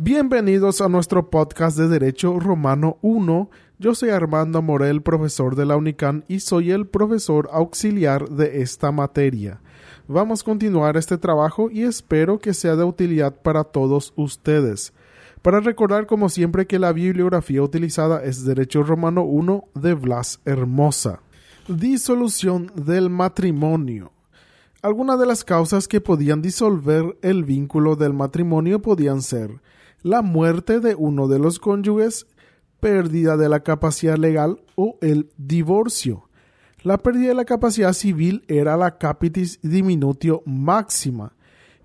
Bienvenidos a nuestro podcast de Derecho Romano 1. Yo soy Armando Morel, profesor de la UNICAN y soy el profesor auxiliar de esta materia. Vamos a continuar este trabajo y espero que sea de utilidad para todos ustedes. Para recordar como siempre que la bibliografía utilizada es Derecho Romano 1 de Blas Hermosa. Disolución del matrimonio. Algunas de las causas que podían disolver el vínculo del matrimonio podían ser la muerte de uno de los cónyuges, pérdida de la capacidad legal o el divorcio. La pérdida de la capacidad civil era la capitis diminutio máxima.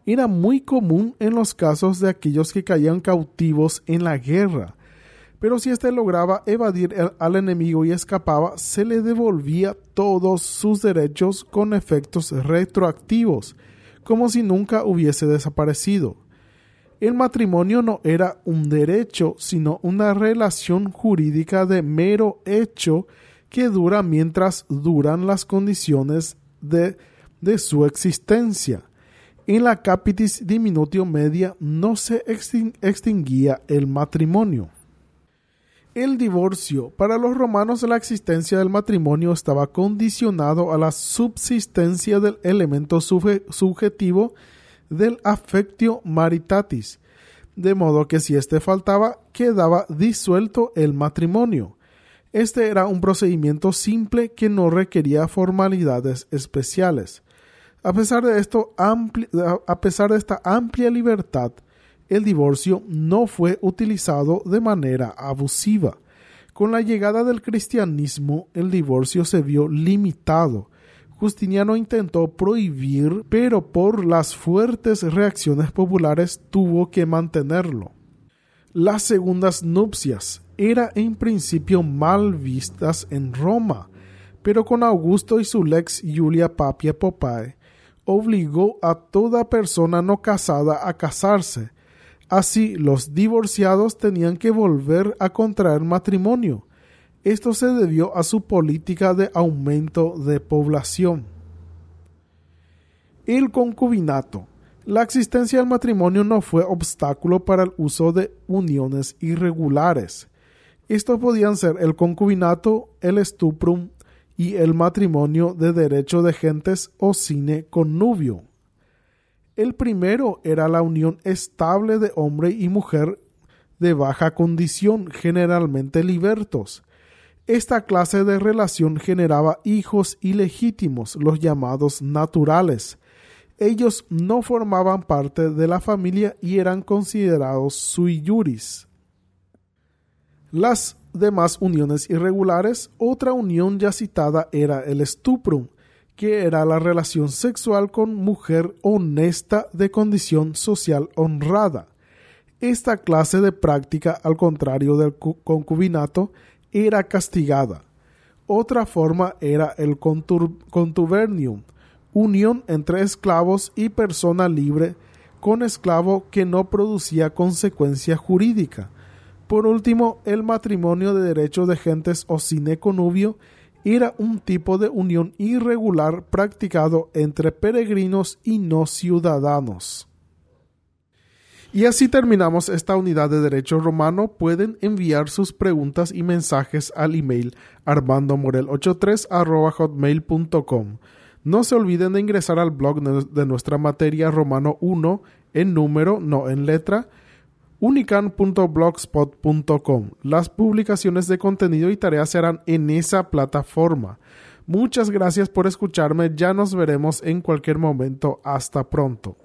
Era muy común en los casos de aquellos que caían cautivos en la guerra. Pero si éste lograba evadir al enemigo y escapaba, se le devolvía todos sus derechos con efectos retroactivos, como si nunca hubiese desaparecido. El matrimonio no era un derecho, sino una relación jurídica de mero hecho que dura mientras duran las condiciones de, de su existencia. En la capitis diminutio media no se extinguía el matrimonio. El divorcio. Para los romanos la existencia del matrimonio estaba condicionado a la subsistencia del elemento subjetivo del affectio maritatis, de modo que si éste faltaba, quedaba disuelto el matrimonio. Este era un procedimiento simple que no requería formalidades especiales. A pesar de esto, a pesar de esta amplia libertad, el divorcio no fue utilizado de manera abusiva. Con la llegada del cristianismo, el divorcio se vio limitado Justiniano intentó prohibir, pero por las fuertes reacciones populares tuvo que mantenerlo. Las segundas nupcias eran en principio mal vistas en Roma, pero con Augusto y su lex Julia Papia Popae obligó a toda persona no casada a casarse. Así los divorciados tenían que volver a contraer matrimonio, esto se debió a su política de aumento de población. El concubinato. La existencia del matrimonio no fue obstáculo para el uso de uniones irregulares. Estos podían ser el concubinato, el stuprum y el matrimonio de derecho de gentes o cine connubio. El primero era la unión estable de hombre y mujer de baja condición, generalmente libertos, esta clase de relación generaba hijos ilegítimos, los llamados naturales. Ellos no formaban parte de la familia y eran considerados sui juris. Las demás uniones irregulares, otra unión ya citada era el stuprum, que era la relación sexual con mujer honesta de condición social honrada. Esta clase de práctica, al contrario del concubinato, era castigada. Otra forma era el contubernium, unión entre esclavos y persona libre con esclavo que no producía consecuencia jurídica. Por último, el matrimonio de derecho de gentes o sine conubio era un tipo de unión irregular practicado entre peregrinos y no ciudadanos. Y así terminamos esta unidad de Derecho Romano. Pueden enviar sus preguntas y mensajes al email armandomorel83 hotmail.com. No se olviden de ingresar al blog de nuestra materia Romano 1 en número, no en letra, unican.blogspot.com. Las publicaciones de contenido y tareas serán en esa plataforma. Muchas gracias por escucharme. Ya nos veremos en cualquier momento. Hasta pronto.